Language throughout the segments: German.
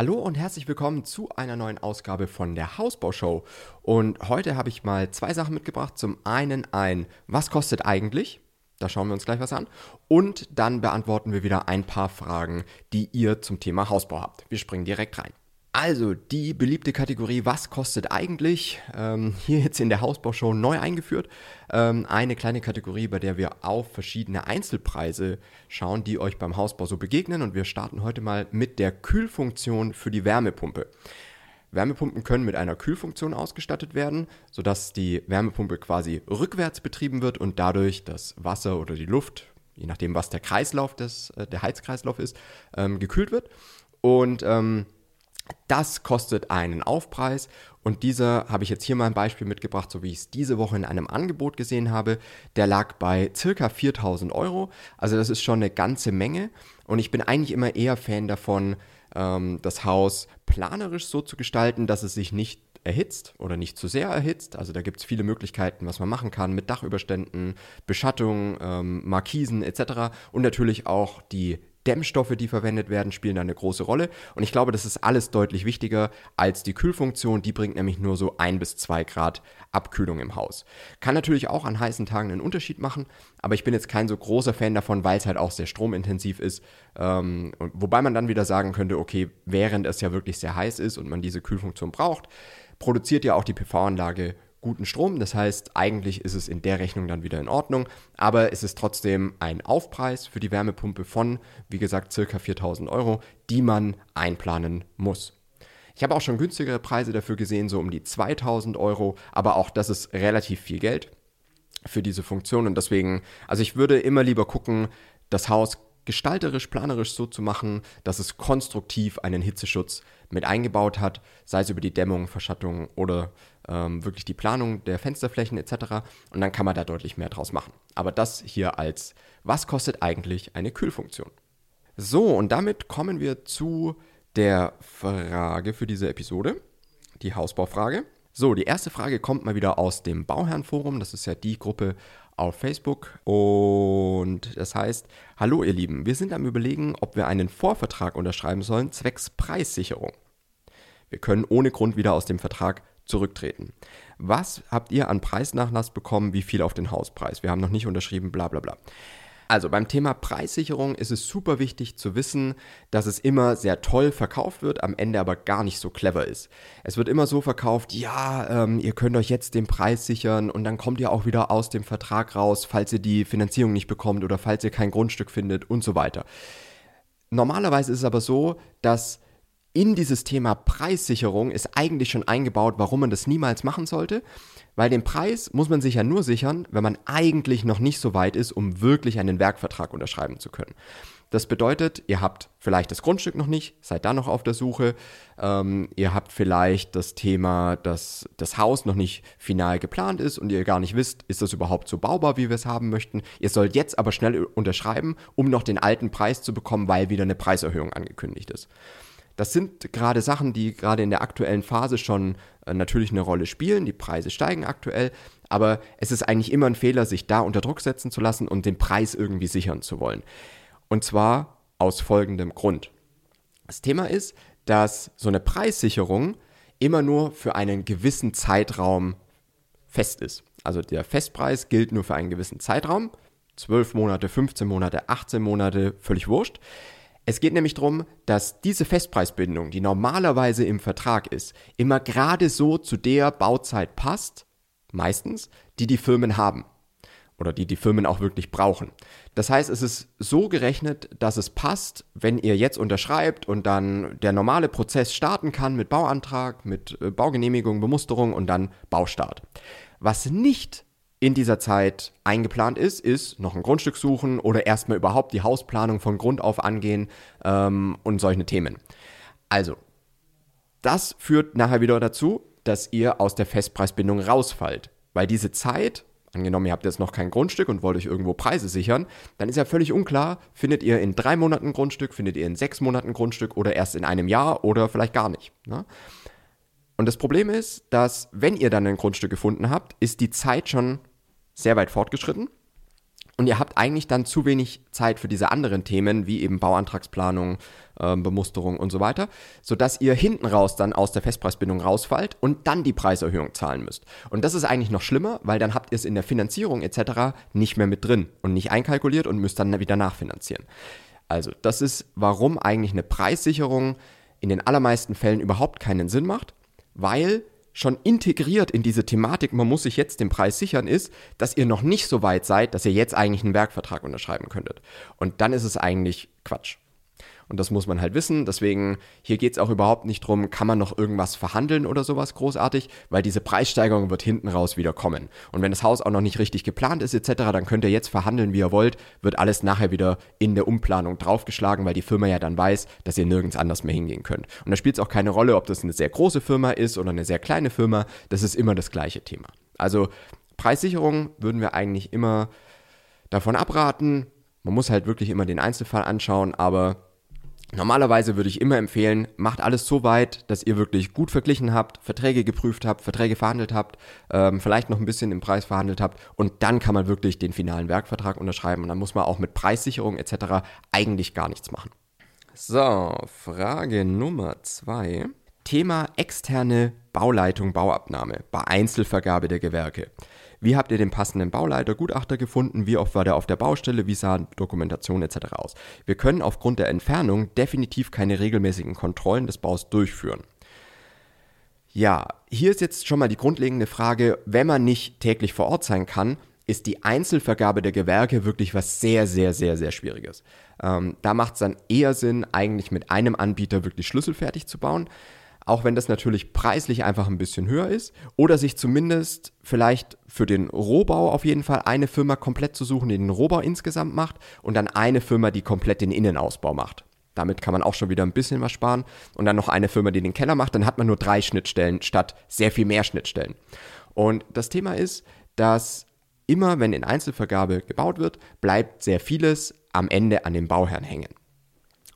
Hallo und herzlich willkommen zu einer neuen Ausgabe von der Hausbaushow. Und heute habe ich mal zwei Sachen mitgebracht. Zum einen ein, was kostet eigentlich? Da schauen wir uns gleich was an. Und dann beantworten wir wieder ein paar Fragen, die ihr zum Thema Hausbau habt. Wir springen direkt rein. Also, die beliebte Kategorie, was kostet eigentlich? Ähm, hier jetzt in der Hausbaushow neu eingeführt. Ähm, eine kleine Kategorie, bei der wir auf verschiedene Einzelpreise schauen, die euch beim Hausbau so begegnen. Und wir starten heute mal mit der Kühlfunktion für die Wärmepumpe. Wärmepumpen können mit einer Kühlfunktion ausgestattet werden, sodass die Wärmepumpe quasi rückwärts betrieben wird und dadurch das Wasser oder die Luft, je nachdem was der Kreislauf des, äh, der Heizkreislauf ist, ähm, gekühlt wird. Und ähm, das kostet einen Aufpreis und dieser habe ich jetzt hier mal ein Beispiel mitgebracht, so wie ich es diese Woche in einem Angebot gesehen habe. Der lag bei circa 4000 Euro, also das ist schon eine ganze Menge und ich bin eigentlich immer eher Fan davon, ähm, das Haus planerisch so zu gestalten, dass es sich nicht erhitzt oder nicht zu sehr erhitzt. Also da gibt es viele Möglichkeiten, was man machen kann mit Dachüberständen, Beschattung, ähm, Markisen etc. Und natürlich auch die Dämmstoffe, die verwendet werden, spielen da eine große Rolle. Und ich glaube, das ist alles deutlich wichtiger als die Kühlfunktion. Die bringt nämlich nur so ein bis zwei Grad Abkühlung im Haus. Kann natürlich auch an heißen Tagen einen Unterschied machen, aber ich bin jetzt kein so großer Fan davon, weil es halt auch sehr stromintensiv ist. Ähm, wobei man dann wieder sagen könnte, okay, während es ja wirklich sehr heiß ist und man diese Kühlfunktion braucht, produziert ja auch die PV-Anlage guten Strom. Das heißt, eigentlich ist es in der Rechnung dann wieder in Ordnung, aber es ist trotzdem ein Aufpreis für die Wärmepumpe von, wie gesagt, circa 4000 Euro, die man einplanen muss. Ich habe auch schon günstigere Preise dafür gesehen, so um die 2000 Euro, aber auch das ist relativ viel Geld für diese Funktion und deswegen, also ich würde immer lieber gucken, das Haus gestalterisch, planerisch so zu machen, dass es konstruktiv einen Hitzeschutz mit eingebaut hat, sei es über die Dämmung, Verschattung oder ähm, wirklich die Planung der Fensterflächen etc. Und dann kann man da deutlich mehr draus machen. Aber das hier als, was kostet eigentlich eine Kühlfunktion? So, und damit kommen wir zu der Frage für diese Episode, die Hausbaufrage. So, die erste Frage kommt mal wieder aus dem Bauherrenforum. Das ist ja die Gruppe auf Facebook. Und das heißt, hallo ihr Lieben, wir sind am Überlegen, ob wir einen Vorvertrag unterschreiben sollen, zwecks Preissicherung. Wir können ohne Grund wieder aus dem Vertrag zurücktreten. Was habt ihr an Preisnachlass bekommen? Wie viel auf den Hauspreis? Wir haben noch nicht unterschrieben, bla bla bla. Also beim Thema Preissicherung ist es super wichtig zu wissen, dass es immer sehr toll verkauft wird, am Ende aber gar nicht so clever ist. Es wird immer so verkauft, ja, ähm, ihr könnt euch jetzt den Preis sichern und dann kommt ihr auch wieder aus dem Vertrag raus, falls ihr die Finanzierung nicht bekommt oder falls ihr kein Grundstück findet und so weiter. Normalerweise ist es aber so, dass in dieses Thema Preissicherung ist eigentlich schon eingebaut, warum man das niemals machen sollte. Weil den Preis muss man sich ja nur sichern, wenn man eigentlich noch nicht so weit ist, um wirklich einen Werkvertrag unterschreiben zu können. Das bedeutet, ihr habt vielleicht das Grundstück noch nicht, seid da noch auf der Suche. Ähm, ihr habt vielleicht das Thema, dass das Haus noch nicht final geplant ist und ihr gar nicht wisst, ist das überhaupt so baubar, wie wir es haben möchten. Ihr sollt jetzt aber schnell unterschreiben, um noch den alten Preis zu bekommen, weil wieder eine Preiserhöhung angekündigt ist. Das sind gerade Sachen, die gerade in der aktuellen Phase schon äh, natürlich eine Rolle spielen. Die Preise steigen aktuell, aber es ist eigentlich immer ein Fehler, sich da unter Druck setzen zu lassen und den Preis irgendwie sichern zu wollen. Und zwar aus folgendem Grund. Das Thema ist, dass so eine Preissicherung immer nur für einen gewissen Zeitraum fest ist. Also der Festpreis gilt nur für einen gewissen Zeitraum. 12 Monate, 15 Monate, 18 Monate, völlig wurscht. Es geht nämlich darum, dass diese Festpreisbindung, die normalerweise im Vertrag ist, immer gerade so zu der Bauzeit passt, meistens, die die Firmen haben oder die die Firmen auch wirklich brauchen. Das heißt, es ist so gerechnet, dass es passt, wenn ihr jetzt unterschreibt und dann der normale Prozess starten kann mit Bauantrag, mit äh, Baugenehmigung, Bemusterung und dann Baustart. Was nicht in dieser Zeit eingeplant ist, ist noch ein Grundstück suchen oder erstmal überhaupt die Hausplanung von Grund auf angehen ähm, und solche Themen. Also, das führt nachher wieder dazu, dass ihr aus der Festpreisbindung rausfallt. Weil diese Zeit, angenommen, ihr habt jetzt noch kein Grundstück und wollt euch irgendwo Preise sichern, dann ist ja völlig unklar, findet ihr in drei Monaten Grundstück, findet ihr in sechs Monaten Grundstück oder erst in einem Jahr oder vielleicht gar nicht. Ne? Und das Problem ist, dass wenn ihr dann ein Grundstück gefunden habt, ist die Zeit schon sehr weit fortgeschritten. Und ihr habt eigentlich dann zu wenig Zeit für diese anderen Themen, wie eben Bauantragsplanung, äh, Bemusterung und so weiter, sodass ihr hinten raus dann aus der Festpreisbindung rausfallt und dann die Preiserhöhung zahlen müsst. Und das ist eigentlich noch schlimmer, weil dann habt ihr es in der Finanzierung etc. nicht mehr mit drin und nicht einkalkuliert und müsst dann wieder nachfinanzieren. Also, das ist, warum eigentlich eine Preissicherung in den allermeisten Fällen überhaupt keinen Sinn macht, weil schon integriert in diese Thematik, man muss sich jetzt den Preis sichern, ist, dass ihr noch nicht so weit seid, dass ihr jetzt eigentlich einen Werkvertrag unterschreiben könntet. Und dann ist es eigentlich Quatsch. Und das muss man halt wissen. Deswegen, hier geht es auch überhaupt nicht drum, kann man noch irgendwas verhandeln oder sowas großartig, weil diese Preissteigerung wird hinten raus wieder kommen. Und wenn das Haus auch noch nicht richtig geplant ist etc., dann könnt ihr jetzt verhandeln, wie ihr wollt, wird alles nachher wieder in der Umplanung draufgeschlagen, weil die Firma ja dann weiß, dass ihr nirgends anders mehr hingehen könnt. Und da spielt es auch keine Rolle, ob das eine sehr große Firma ist oder eine sehr kleine Firma. Das ist immer das gleiche Thema. Also Preissicherung würden wir eigentlich immer davon abraten. Man muss halt wirklich immer den Einzelfall anschauen, aber Normalerweise würde ich immer empfehlen, macht alles so weit, dass ihr wirklich gut verglichen habt, Verträge geprüft habt, Verträge verhandelt habt, ähm, vielleicht noch ein bisschen im Preis verhandelt habt und dann kann man wirklich den finalen Werkvertrag unterschreiben und dann muss man auch mit Preissicherung etc. eigentlich gar nichts machen. So, Frage Nummer zwei. Thema externe Bauleitung, Bauabnahme bei Einzelvergabe der Gewerke. Wie habt ihr den passenden Bauleiter, Gutachter gefunden? Wie oft war der auf der Baustelle? Wie sah Dokumentation etc. aus? Wir können aufgrund der Entfernung definitiv keine regelmäßigen Kontrollen des Baus durchführen. Ja, hier ist jetzt schon mal die grundlegende Frage, wenn man nicht täglich vor Ort sein kann, ist die Einzelvergabe der Gewerke wirklich was sehr, sehr, sehr, sehr Schwieriges. Ähm, da macht es dann eher Sinn, eigentlich mit einem Anbieter wirklich schlüsselfertig zu bauen auch wenn das natürlich preislich einfach ein bisschen höher ist, oder sich zumindest vielleicht für den Rohbau auf jeden Fall eine Firma komplett zu suchen, die den Rohbau insgesamt macht, und dann eine Firma, die komplett den Innenausbau macht. Damit kann man auch schon wieder ein bisschen was sparen. Und dann noch eine Firma, die den Keller macht, dann hat man nur drei Schnittstellen statt sehr viel mehr Schnittstellen. Und das Thema ist, dass immer, wenn in Einzelvergabe gebaut wird, bleibt sehr vieles am Ende an dem Bauherrn hängen.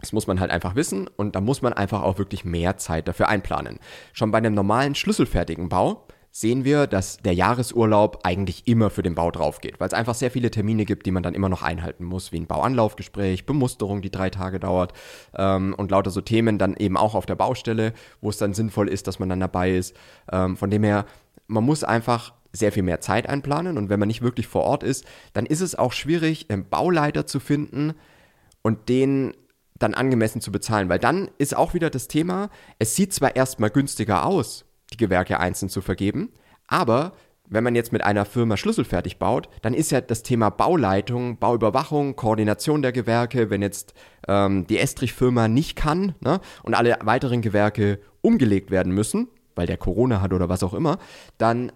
Das muss man halt einfach wissen und da muss man einfach auch wirklich mehr Zeit dafür einplanen. Schon bei einem normalen schlüsselfertigen Bau sehen wir, dass der Jahresurlaub eigentlich immer für den Bau drauf geht, weil es einfach sehr viele Termine gibt, die man dann immer noch einhalten muss, wie ein Bauanlaufgespräch, Bemusterung, die drei Tage dauert ähm, und lauter so Themen dann eben auch auf der Baustelle, wo es dann sinnvoll ist, dass man dann dabei ist. Ähm, von dem her, man muss einfach sehr viel mehr Zeit einplanen und wenn man nicht wirklich vor Ort ist, dann ist es auch schwierig, einen Bauleiter zu finden und den dann angemessen zu bezahlen, weil dann ist auch wieder das Thema, es sieht zwar erstmal günstiger aus, die Gewerke einzeln zu vergeben, aber wenn man jetzt mit einer Firma schlüsselfertig baut, dann ist ja das Thema Bauleitung, Bauüberwachung, Koordination der Gewerke, wenn jetzt ähm, die Estrich-Firma nicht kann ne, und alle weiteren Gewerke umgelegt werden müssen, weil der Corona hat oder was auch immer, dann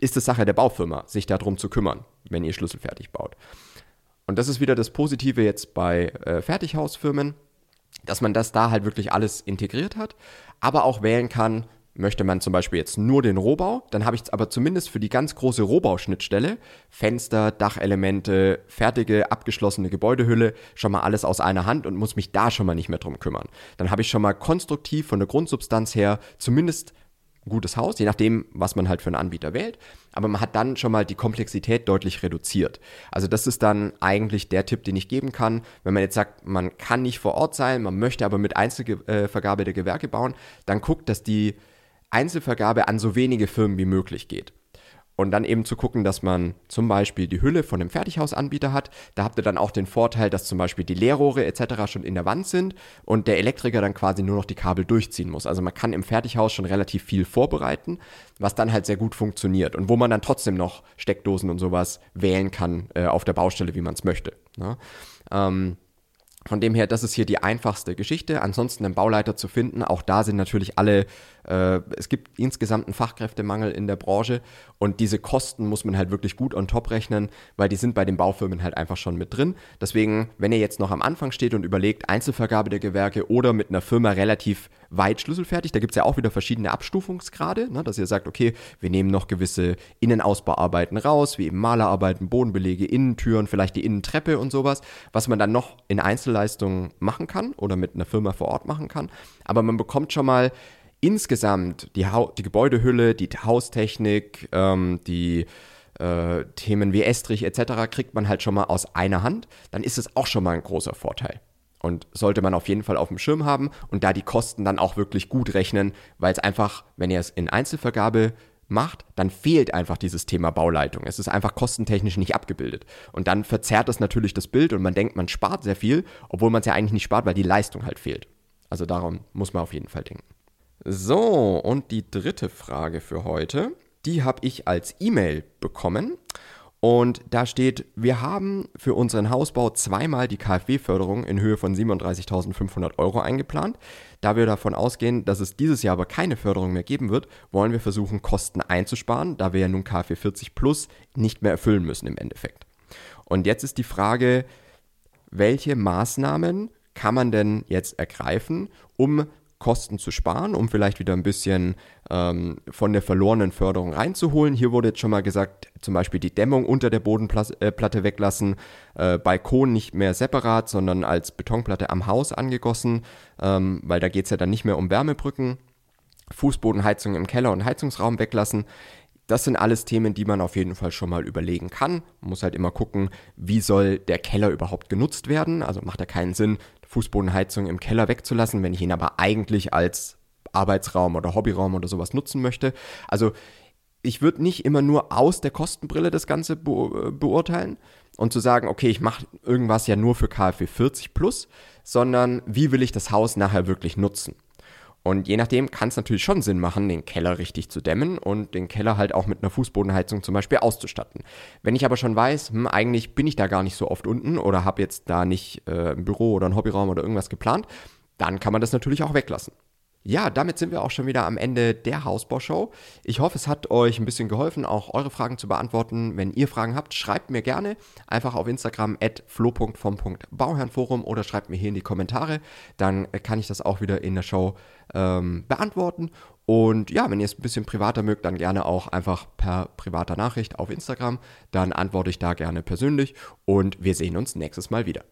ist es Sache der Baufirma, sich darum zu kümmern, wenn ihr schlüsselfertig baut. Und das ist wieder das Positive jetzt bei äh, Fertighausfirmen, dass man das da halt wirklich alles integriert hat, aber auch wählen kann, möchte man zum Beispiel jetzt nur den Rohbau, dann habe ich aber zumindest für die ganz große Rohbauschnittstelle Fenster, Dachelemente, fertige, abgeschlossene Gebäudehülle schon mal alles aus einer Hand und muss mich da schon mal nicht mehr drum kümmern. Dann habe ich schon mal konstruktiv von der Grundsubstanz her zumindest gutes Haus, je nachdem, was man halt für einen Anbieter wählt. Aber man hat dann schon mal die Komplexität deutlich reduziert. Also das ist dann eigentlich der Tipp, den ich geben kann. Wenn man jetzt sagt, man kann nicht vor Ort sein, man möchte aber mit Einzelvergabe der Gewerke bauen, dann guckt, dass die Einzelvergabe an so wenige Firmen wie möglich geht. Und dann eben zu gucken, dass man zum Beispiel die Hülle von einem Fertighausanbieter hat. Da habt ihr dann auch den Vorteil, dass zum Beispiel die Leerrohre etc. schon in der Wand sind und der Elektriker dann quasi nur noch die Kabel durchziehen muss. Also man kann im Fertighaus schon relativ viel vorbereiten, was dann halt sehr gut funktioniert und wo man dann trotzdem noch Steckdosen und sowas wählen kann äh, auf der Baustelle, wie man es möchte. Ne? Ähm, von dem her, das ist hier die einfachste Geschichte. Ansonsten einen Bauleiter zu finden, auch da sind natürlich alle äh, es gibt insgesamt einen Fachkräftemangel in der Branche und diese Kosten muss man halt wirklich gut on top rechnen, weil die sind bei den Baufirmen halt einfach schon mit drin. Deswegen, wenn ihr jetzt noch am Anfang steht und überlegt, Einzelvergabe der Gewerke oder mit einer Firma relativ weit schlüsselfertig, da gibt es ja auch wieder verschiedene Abstufungsgrade, ne, dass ihr sagt, okay, wir nehmen noch gewisse Innenausbauarbeiten raus, wie eben Malerarbeiten, Bodenbelege, Innentüren, vielleicht die Innentreppe und sowas, was man dann noch in Einzelleistungen machen kann oder mit einer Firma vor Ort machen kann. Aber man bekommt schon mal insgesamt die, ha die Gebäudehülle, die Haustechnik, ähm, die äh, Themen wie Estrich etc. kriegt man halt schon mal aus einer Hand, dann ist es auch schon mal ein großer Vorteil. Und sollte man auf jeden Fall auf dem Schirm haben und da die Kosten dann auch wirklich gut rechnen, weil es einfach, wenn ihr es in Einzelvergabe macht, dann fehlt einfach dieses Thema Bauleitung. Es ist einfach kostentechnisch nicht abgebildet. Und dann verzerrt es natürlich das Bild und man denkt, man spart sehr viel, obwohl man es ja eigentlich nicht spart, weil die Leistung halt fehlt. Also darum muss man auf jeden Fall denken. So, und die dritte Frage für heute, die habe ich als E-Mail bekommen. Und da steht, wir haben für unseren Hausbau zweimal die KfW-Förderung in Höhe von 37.500 Euro eingeplant. Da wir davon ausgehen, dass es dieses Jahr aber keine Förderung mehr geben wird, wollen wir versuchen, Kosten einzusparen, da wir ja nun KfW 40 Plus nicht mehr erfüllen müssen im Endeffekt. Und jetzt ist die Frage, welche Maßnahmen kann man denn jetzt ergreifen, um Kosten zu sparen, um vielleicht wieder ein bisschen ähm, von der verlorenen Förderung reinzuholen. Hier wurde jetzt schon mal gesagt, zum Beispiel die Dämmung unter der Bodenplatte äh, weglassen, äh, Balkon nicht mehr separat, sondern als Betonplatte am Haus angegossen, ähm, weil da geht es ja dann nicht mehr um Wärmebrücken. Fußbodenheizung im Keller und Heizungsraum weglassen. Das sind alles Themen, die man auf jeden Fall schon mal überlegen kann. Man muss halt immer gucken, wie soll der Keller überhaupt genutzt werden. Also macht ja keinen Sinn, Fußbodenheizung im Keller wegzulassen, wenn ich ihn aber eigentlich als Arbeitsraum oder Hobbyraum oder sowas nutzen möchte. Also ich würde nicht immer nur aus der Kostenbrille das Ganze be beurteilen und zu sagen, okay, ich mache irgendwas ja nur für KfW 40 plus, sondern wie will ich das Haus nachher wirklich nutzen? Und je nachdem kann es natürlich schon Sinn machen, den Keller richtig zu dämmen und den Keller halt auch mit einer Fußbodenheizung zum Beispiel auszustatten. Wenn ich aber schon weiß, hm, eigentlich bin ich da gar nicht so oft unten oder habe jetzt da nicht äh, ein Büro oder ein Hobbyraum oder irgendwas geplant, dann kann man das natürlich auch weglassen. Ja, damit sind wir auch schon wieder am Ende der Hausbaushow. Ich hoffe, es hat euch ein bisschen geholfen, auch eure Fragen zu beantworten. Wenn ihr Fragen habt, schreibt mir gerne einfach auf Instagram at flo.vom.bauherrnforum oder schreibt mir hier in die Kommentare. Dann kann ich das auch wieder in der Show ähm, beantworten. Und ja, wenn ihr es ein bisschen privater mögt, dann gerne auch einfach per privater Nachricht auf Instagram. Dann antworte ich da gerne persönlich und wir sehen uns nächstes Mal wieder.